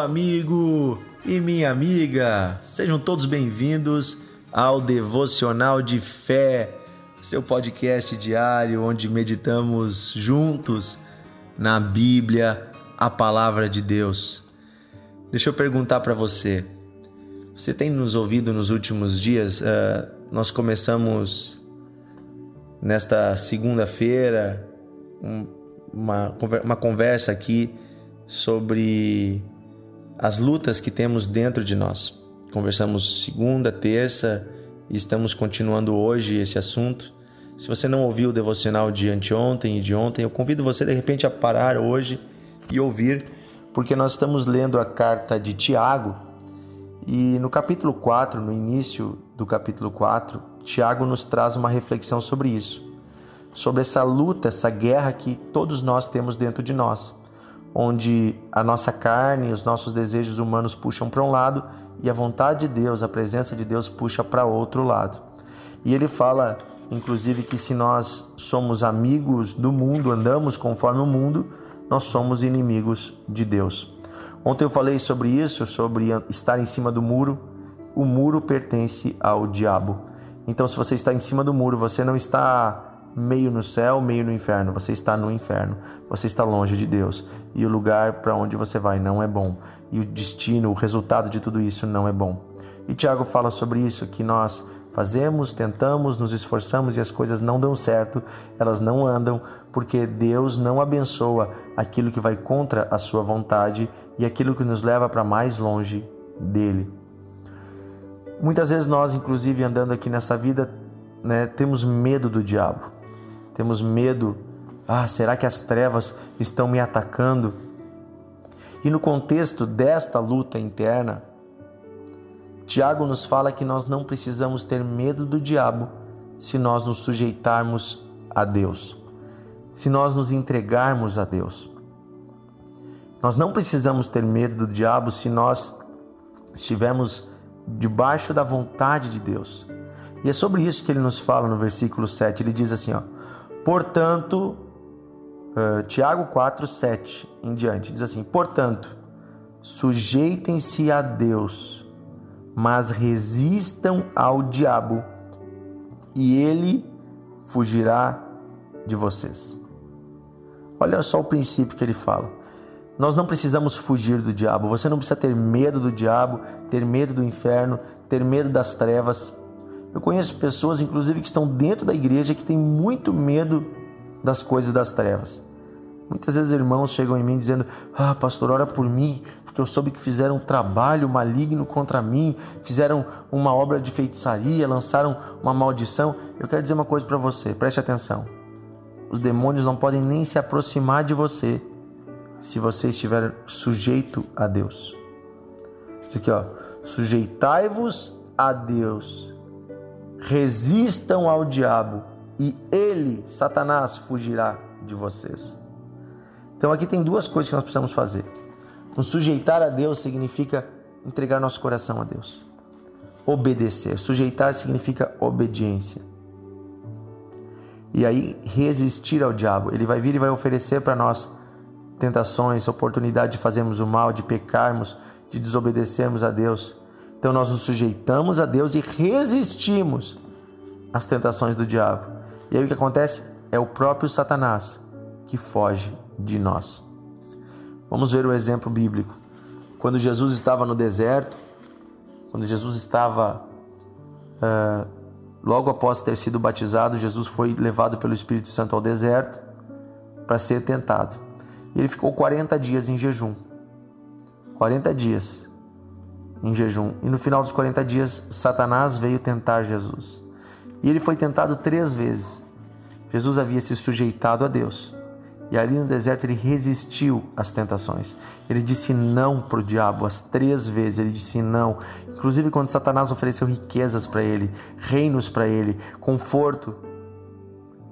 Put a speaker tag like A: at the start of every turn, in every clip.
A: amigo e minha amiga. Sejam todos bem-vindos ao Devocional de Fé, seu podcast diário onde meditamos juntos na Bíblia, a palavra de Deus. Deixa eu perguntar para você. Você tem nos ouvido nos últimos dias? Uh, nós começamos nesta segunda-feira um, uma, uma conversa aqui sobre as lutas que temos dentro de nós. Conversamos segunda, terça e estamos continuando hoje esse assunto. Se você não ouviu o devocional de anteontem e de ontem, eu convido você de repente a parar hoje e ouvir, porque nós estamos lendo a carta de Tiago e no capítulo 4, no início do capítulo 4, Tiago nos traz uma reflexão sobre isso, sobre essa luta, essa guerra que todos nós temos dentro de nós onde a nossa carne, os nossos desejos humanos puxam para um lado e a vontade de Deus, a presença de Deus puxa para outro lado. E ele fala, inclusive, que se nós somos amigos do mundo, andamos conforme o mundo, nós somos inimigos de Deus. Ontem eu falei sobre isso, sobre estar em cima do muro. O muro pertence ao diabo. Então, se você está em cima do muro, você não está meio no céu, meio no inferno. Você está no inferno. Você está longe de Deus. E o lugar para onde você vai não é bom. E o destino, o resultado de tudo isso não é bom. E Tiago fala sobre isso, que nós fazemos, tentamos, nos esforçamos e as coisas não dão certo, elas não andam, porque Deus não abençoa aquilo que vai contra a sua vontade e aquilo que nos leva para mais longe dele. Muitas vezes nós, inclusive andando aqui nessa vida, né, temos medo do diabo temos medo. Ah, será que as trevas estão me atacando? E no contexto desta luta interna, Tiago nos fala que nós não precisamos ter medo do diabo se nós nos sujeitarmos a Deus, se nós nos entregarmos a Deus. Nós não precisamos ter medo do diabo se nós estivermos debaixo da vontade de Deus. E é sobre isso que ele nos fala no versículo 7. Ele diz assim: ó, Portanto, uh, Tiago 4, 7 em diante, diz assim: Portanto, sujeitem-se a Deus, mas resistam ao diabo, e ele fugirá de vocês. Olha só o princípio que ele fala. Nós não precisamos fugir do diabo. Você não precisa ter medo do diabo, ter medo do inferno, ter medo das trevas. Eu conheço pessoas, inclusive, que estão dentro da igreja que têm muito medo das coisas das trevas. Muitas vezes irmãos chegam em mim dizendo: Ah, pastor, ora por mim, porque eu soube que fizeram um trabalho maligno contra mim, fizeram uma obra de feitiçaria, lançaram uma maldição. Eu quero dizer uma coisa para você, preste atenção. Os demônios não podem nem se aproximar de você se você estiver sujeito a Deus. Isso aqui, ó. Sujeitai-vos a Deus resistam ao diabo e ele, Satanás, fugirá de vocês. Então aqui tem duas coisas que nós precisamos fazer. Nos sujeitar a Deus significa entregar nosso coração a Deus. Obedecer. Sujeitar significa obediência. E aí resistir ao diabo. Ele vai vir e vai oferecer para nós tentações, oportunidade de fazermos o mal, de pecarmos, de desobedecermos a Deus. Então nós nos sujeitamos a Deus e resistimos às tentações do diabo. E aí o que acontece? É o próprio Satanás que foge de nós. Vamos ver o exemplo bíblico. Quando Jesus estava no deserto, quando Jesus estava uh, logo após ter sido batizado, Jesus foi levado pelo Espírito Santo ao deserto para ser tentado. E ele ficou 40 dias em jejum. 40 dias em jejum. E no final dos 40 dias, Satanás veio tentar Jesus. E ele foi tentado três vezes. Jesus havia se sujeitado a Deus. E ali no deserto ele resistiu às tentações. Ele disse não para o diabo as três vezes. Ele disse não. Inclusive quando Satanás ofereceu riquezas para ele, reinos para ele, conforto.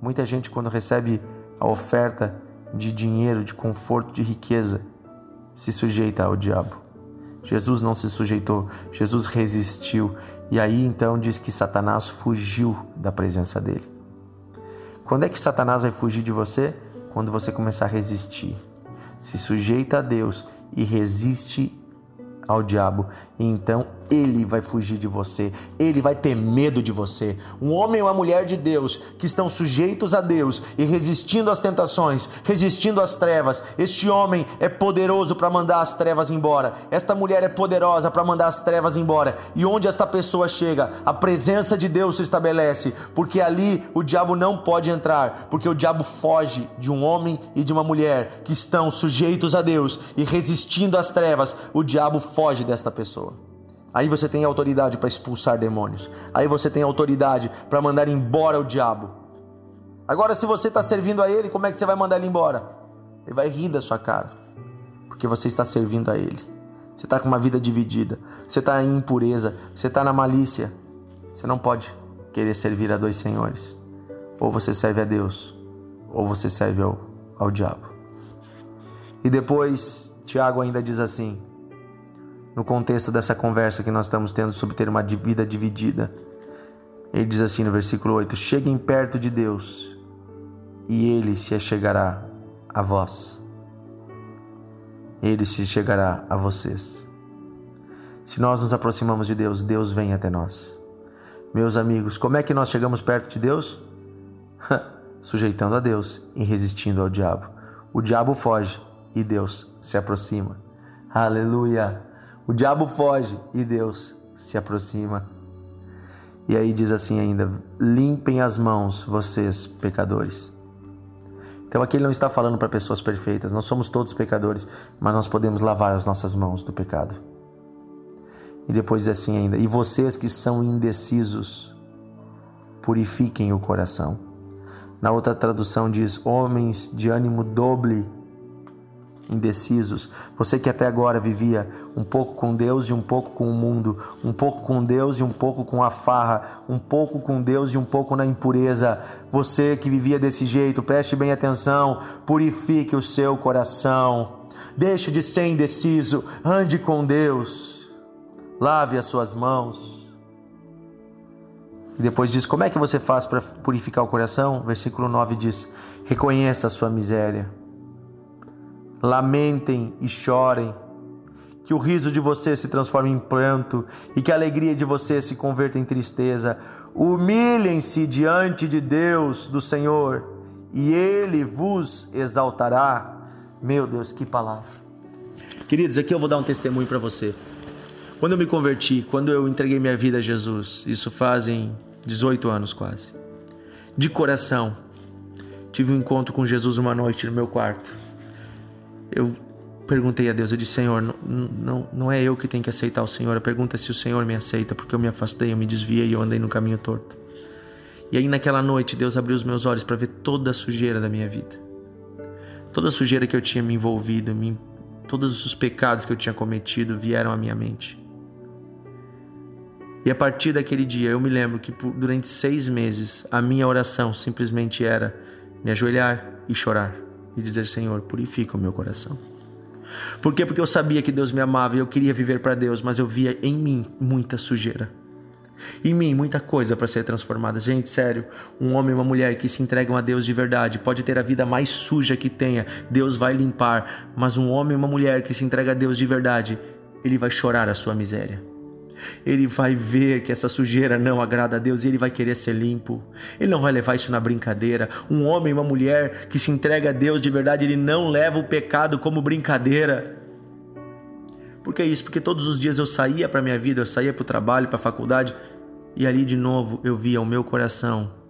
A: Muita gente quando recebe a oferta de dinheiro, de conforto, de riqueza, se sujeita ao diabo. Jesus não se sujeitou, Jesus resistiu. E aí então diz que Satanás fugiu da presença dele. Quando é que Satanás vai fugir de você? Quando você começar a resistir. Se sujeita a Deus e resiste ao diabo e então ele vai fugir de você, ele vai ter medo de você. Um homem e uma mulher de Deus que estão sujeitos a Deus e resistindo às tentações, resistindo às trevas. Este homem é poderoso para mandar as trevas embora. Esta mulher é poderosa para mandar as trevas embora. E onde esta pessoa chega, a presença de Deus se estabelece, porque ali o diabo não pode entrar, porque o diabo foge de um homem e de uma mulher que estão sujeitos a Deus e resistindo às trevas. O diabo foge desta pessoa. Aí você tem autoridade para expulsar demônios. Aí você tem autoridade para mandar embora o diabo. Agora, se você está servindo a ele, como é que você vai mandar ele embora? Ele vai rir da sua cara, porque você está servindo a ele. Você está com uma vida dividida, você está em impureza, você está na malícia. Você não pode querer servir a dois senhores. Ou você serve a Deus, ou você serve ao, ao diabo. E depois, Tiago ainda diz assim: no contexto dessa conversa que nós estamos tendo sobre ter uma vida dividida. Ele diz assim no versículo 8: Cheguem perto de Deus e ele se chegará a vós. Ele se chegará a vocês. Se nós nos aproximamos de Deus, Deus vem até nós. Meus amigos, como é que nós chegamos perto de Deus? Sujeitando a Deus e resistindo ao diabo. O diabo foge e Deus se aproxima. Aleluia! O diabo foge e Deus se aproxima. E aí diz assim ainda: limpem as mãos, vocês pecadores. Então aqui ele não está falando para pessoas perfeitas, nós somos todos pecadores, mas nós podemos lavar as nossas mãos do pecado. E depois diz assim ainda: e vocês que são indecisos, purifiquem o coração. Na outra tradução diz: homens de ânimo doble indecisos, você que até agora vivia um pouco com Deus e um pouco com o mundo, um pouco com Deus e um pouco com a farra, um pouco com Deus e um pouco na impureza, você que vivia desse jeito, preste bem atenção, purifique o seu coração, deixe de ser indeciso, ande com Deus, lave as suas mãos. E depois diz: Como é que você faz para purificar o coração? Versículo 9 diz: Reconheça a sua miséria lamentem e chorem. Que o riso de você se transforme em pranto e que a alegria de você se converta em tristeza. Humilhem-se diante de Deus, do Senhor, e Ele vos exaltará. Meu Deus, que palavra. Queridos, aqui eu vou dar um testemunho para você. Quando eu me converti, quando eu entreguei minha vida a Jesus, isso fazem 18 anos quase. De coração, tive um encontro com Jesus uma noite no meu quarto eu perguntei a Deus, eu disse, Senhor, não, não, não é eu que tenho que aceitar o Senhor, a pergunta é se o Senhor me aceita, porque eu me afastei, eu me desviei e eu andei no caminho torto. E aí naquela noite Deus abriu os meus olhos para ver toda a sujeira da minha vida. Toda a sujeira que eu tinha me envolvido, me, todos os pecados que eu tinha cometido vieram à minha mente. E a partir daquele dia eu me lembro que por, durante seis meses a minha oração simplesmente era me ajoelhar e chorar e dizer: Senhor, purifica o meu coração. Por quê? Porque eu sabia que Deus me amava e eu queria viver para Deus, mas eu via em mim muita sujeira. Em mim, muita coisa para ser transformada. Gente, sério, um homem e uma mulher que se entregam a Deus de verdade pode ter a vida mais suja que tenha, Deus vai limpar. Mas um homem e uma mulher que se entrega a Deus de verdade, ele vai chorar a sua miséria ele vai ver que essa sujeira não agrada a Deus e ele vai querer ser limpo. Ele não vai levar isso na brincadeira. Um homem e uma mulher que se entrega a Deus de verdade, ele não leva o pecado como brincadeira. Por que isso? Porque todos os dias eu saía para minha vida, eu saía para o trabalho, para a faculdade, e ali de novo eu via o meu coração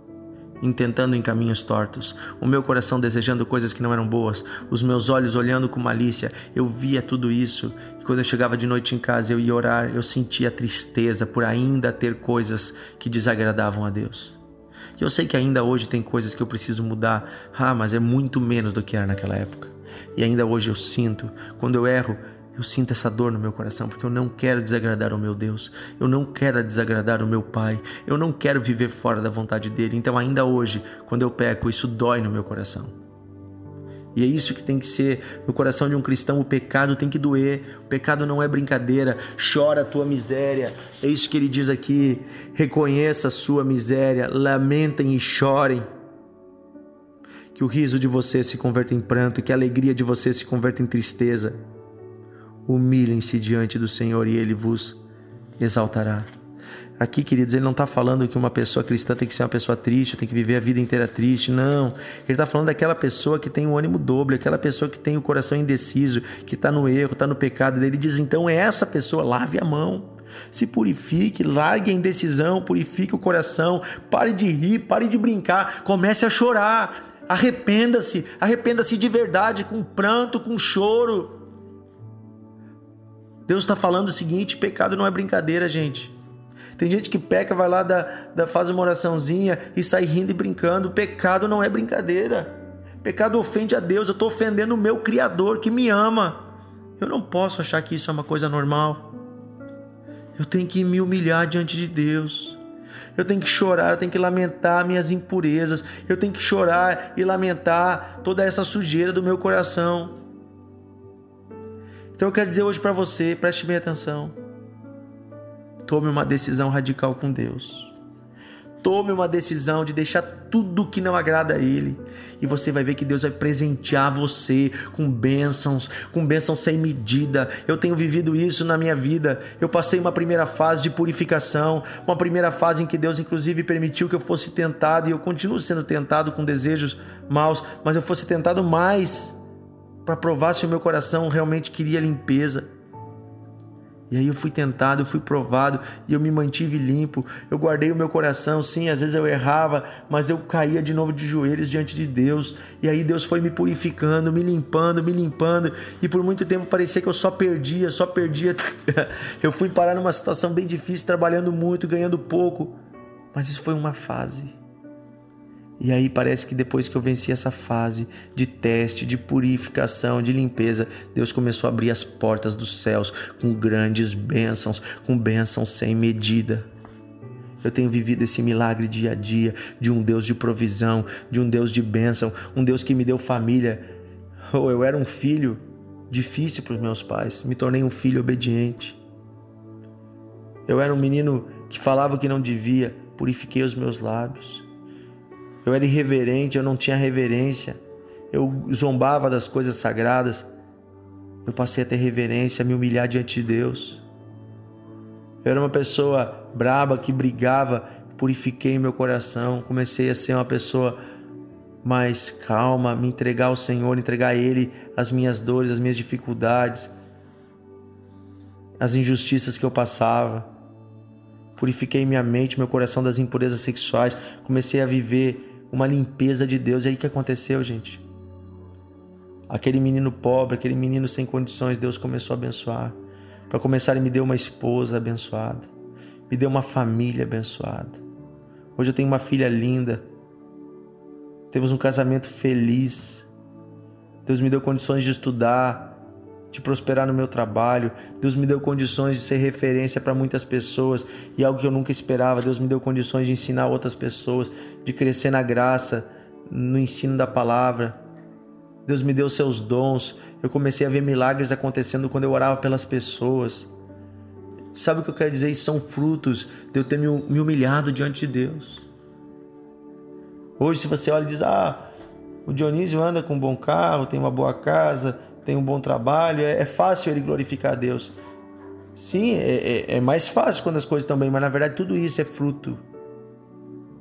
A: intentando em caminhos tortos, o meu coração desejando coisas que não eram boas, os meus olhos olhando com malícia. Eu via tudo isso e quando eu chegava de noite em casa eu ia orar, eu sentia tristeza por ainda ter coisas que desagradavam a Deus. E eu sei que ainda hoje tem coisas que eu preciso mudar, ah, mas é muito menos do que era naquela época. E ainda hoje eu sinto, quando eu erro, eu sinto essa dor no meu coração porque eu não quero desagradar o meu Deus, eu não quero desagradar o meu Pai, eu não quero viver fora da vontade dele. Então, ainda hoje, quando eu peco, isso dói no meu coração. E é isso que tem que ser no coração de um cristão: o pecado tem que doer, o pecado não é brincadeira, chora a tua miséria. É isso que ele diz aqui: reconheça a sua miséria, lamentem e chorem. Que o riso de você se converta em pranto, que a alegria de você se converta em tristeza Humilhem-se diante do Senhor e ele vos exaltará. Aqui, queridos, ele não está falando que uma pessoa cristã tem que ser uma pessoa triste, tem que viver a vida inteira triste. Não. Ele está falando daquela pessoa que tem o ânimo doble, aquela pessoa que tem o coração indeciso, que está no erro, está no pecado. Ele diz: então, é essa pessoa, lave a mão. Se purifique, largue a indecisão, purifique o coração, pare de rir, pare de brincar, comece a chorar. Arrependa-se, arrependa-se de verdade, com pranto, com choro. Deus está falando o seguinte: pecado não é brincadeira, gente. Tem gente que peca, vai lá, da, faz uma oraçãozinha e sai rindo e brincando. Pecado não é brincadeira. Pecado ofende a Deus. Eu estou ofendendo o meu Criador que me ama. Eu não posso achar que isso é uma coisa normal. Eu tenho que me humilhar diante de Deus. Eu tenho que chorar, eu tenho que lamentar minhas impurezas. Eu tenho que chorar e lamentar toda essa sujeira do meu coração. Então eu quero dizer hoje para você, preste bem atenção. Tome uma decisão radical com Deus. Tome uma decisão de deixar tudo que não agrada a Ele. E você vai ver que Deus vai presentear você com bênçãos, com bênçãos sem medida. Eu tenho vivido isso na minha vida. Eu passei uma primeira fase de purificação, uma primeira fase em que Deus, inclusive, permitiu que eu fosse tentado, e eu continuo sendo tentado com desejos maus, mas eu fosse tentado mais para provar se o meu coração realmente queria limpeza. E aí eu fui tentado, eu fui provado e eu me mantive limpo. Eu guardei o meu coração, sim, às vezes eu errava, mas eu caía de novo de joelhos diante de Deus. E aí Deus foi me purificando, me limpando, me limpando. E por muito tempo parecia que eu só perdia, só perdia. eu fui parar numa situação bem difícil, trabalhando muito, ganhando pouco. Mas isso foi uma fase. E aí parece que depois que eu venci essa fase de teste, de purificação, de limpeza, Deus começou a abrir as portas dos céus com grandes bênçãos, com bênçãos sem medida. Eu tenho vivido esse milagre dia a dia de um Deus de provisão, de um Deus de bênção, um Deus que me deu família. Oh, eu era um filho difícil para os meus pais, me tornei um filho obediente. Eu era um menino que falava que não devia, purifiquei os meus lábios. Eu era irreverente, eu não tinha reverência. Eu zombava das coisas sagradas. Eu passei a ter reverência, a me humilhar diante de Deus. Eu era uma pessoa braba que brigava, purifiquei meu coração, comecei a ser uma pessoa mais calma, me entregar ao Senhor, entregar a Ele as minhas dores, as minhas dificuldades, as injustiças que eu passava. Purifiquei minha mente, meu coração das impurezas sexuais, comecei a viver uma limpeza de Deus. E aí o que aconteceu, gente? Aquele menino pobre, aquele menino sem condições, Deus começou a abençoar. Para começar, Ele me deu uma esposa abençoada, me deu uma família abençoada. Hoje eu tenho uma filha linda, temos um casamento feliz. Deus me deu condições de estudar, de prosperar no meu trabalho. Deus me deu condições de ser referência para muitas pessoas e algo que eu nunca esperava. Deus me deu condições de ensinar outras pessoas, de crescer na graça, no ensino da palavra. Deus me deu seus dons. Eu comecei a ver milagres acontecendo quando eu orava pelas pessoas. Sabe o que eu quero dizer? Isso são frutos de eu ter me humilhado diante de Deus. Hoje, se você olha e diz: Ah, o Dionísio anda com um bom carro, tem uma boa casa, tem um bom trabalho, é, é fácil ele glorificar a Deus. Sim, é, é, é mais fácil quando as coisas estão bem, mas na verdade tudo isso é fruto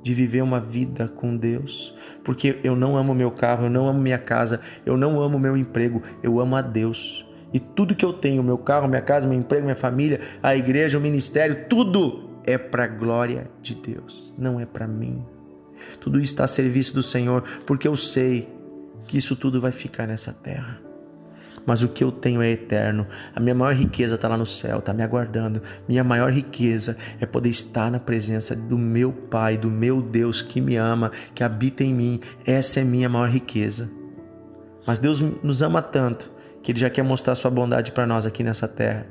A: de viver uma vida com Deus. Porque eu não amo meu carro, eu não amo minha casa, eu não amo meu emprego, eu amo a Deus. E tudo que eu tenho, meu carro, minha casa, meu emprego, minha família, a igreja, o ministério, tudo é para a glória de Deus, não é para mim. Tudo está a serviço do Senhor, porque eu sei que isso tudo vai ficar nessa terra mas o que eu tenho é eterno. A minha maior riqueza está lá no céu, está me aguardando. Minha maior riqueza é poder estar na presença do meu Pai, do meu Deus que me ama, que habita em mim. Essa é minha maior riqueza. Mas Deus nos ama tanto que Ele já quer mostrar Sua bondade para nós aqui nessa terra.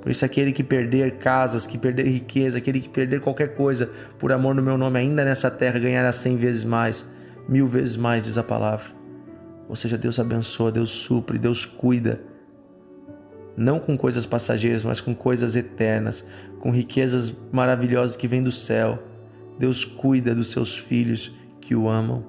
A: Por isso, aquele que perder casas, que perder riqueza, aquele que perder qualquer coisa por amor no meu nome, ainda nessa terra, ganhará cem vezes mais, mil vezes mais, diz a palavra. Ou seja, Deus abençoa, Deus supre, Deus cuida. Não com coisas passageiras, mas com coisas eternas, com riquezas maravilhosas que vêm do céu. Deus cuida dos seus filhos que o amam.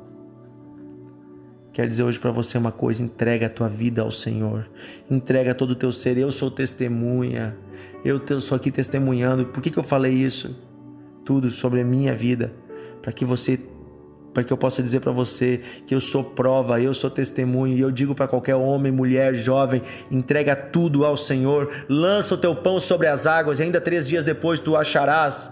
A: Quero dizer hoje para você uma coisa: entrega a tua vida ao Senhor, entrega todo o teu ser. Eu sou testemunha, eu sou aqui testemunhando. Por que, que eu falei isso? Tudo sobre a minha vida, para que você para que eu possa dizer para você que eu sou prova, eu sou testemunho, e eu digo para qualquer homem, mulher, jovem: entrega tudo ao Senhor, lança o teu pão sobre as águas, e ainda três dias depois tu acharás.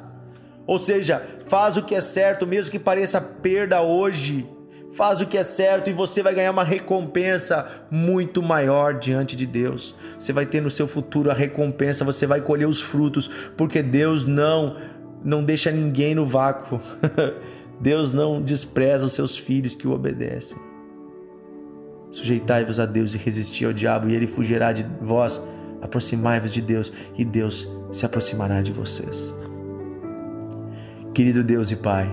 A: Ou seja, faz o que é certo, mesmo que pareça perda hoje. Faz o que é certo e você vai ganhar uma recompensa muito maior diante de Deus. Você vai ter no seu futuro a recompensa, você vai colher os frutos, porque Deus não não deixa ninguém no vácuo. Deus não despreza os seus filhos que o obedecem. Sujeitai-vos a Deus e resisti ao diabo, e ele fugirá de vós. Aproximai-vos de Deus, e Deus se aproximará de vocês. Querido Deus e Pai,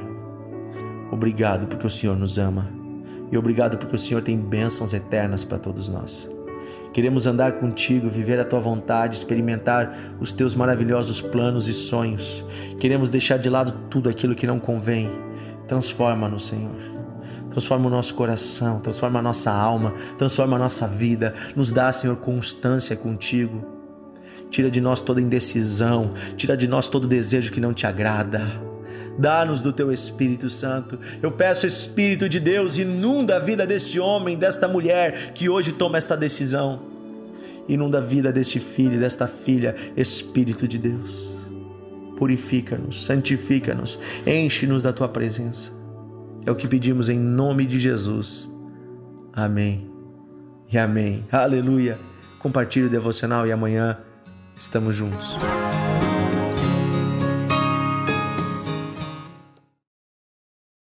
A: obrigado porque o Senhor nos ama, e obrigado porque o Senhor tem bênçãos eternas para todos nós. Queremos andar contigo, viver a tua vontade, experimentar os teus maravilhosos planos e sonhos. Queremos deixar de lado tudo aquilo que não convém Transforma-nos, Senhor. Transforma o nosso coração, transforma a nossa alma, transforma a nossa vida. Nos dá, Senhor, constância contigo. Tira de nós toda indecisão, tira de nós todo desejo que não te agrada. Dá-nos do teu Espírito Santo. Eu peço, Espírito de Deus, inunda a vida deste homem, desta mulher que hoje toma esta decisão. Inunda a vida deste filho, desta filha, Espírito de Deus purifica-nos, santifica-nos, enche-nos da tua presença. É o que pedimos em nome de Jesus. Amém. E amém. Aleluia. Compartilhe o devocional e amanhã estamos juntos.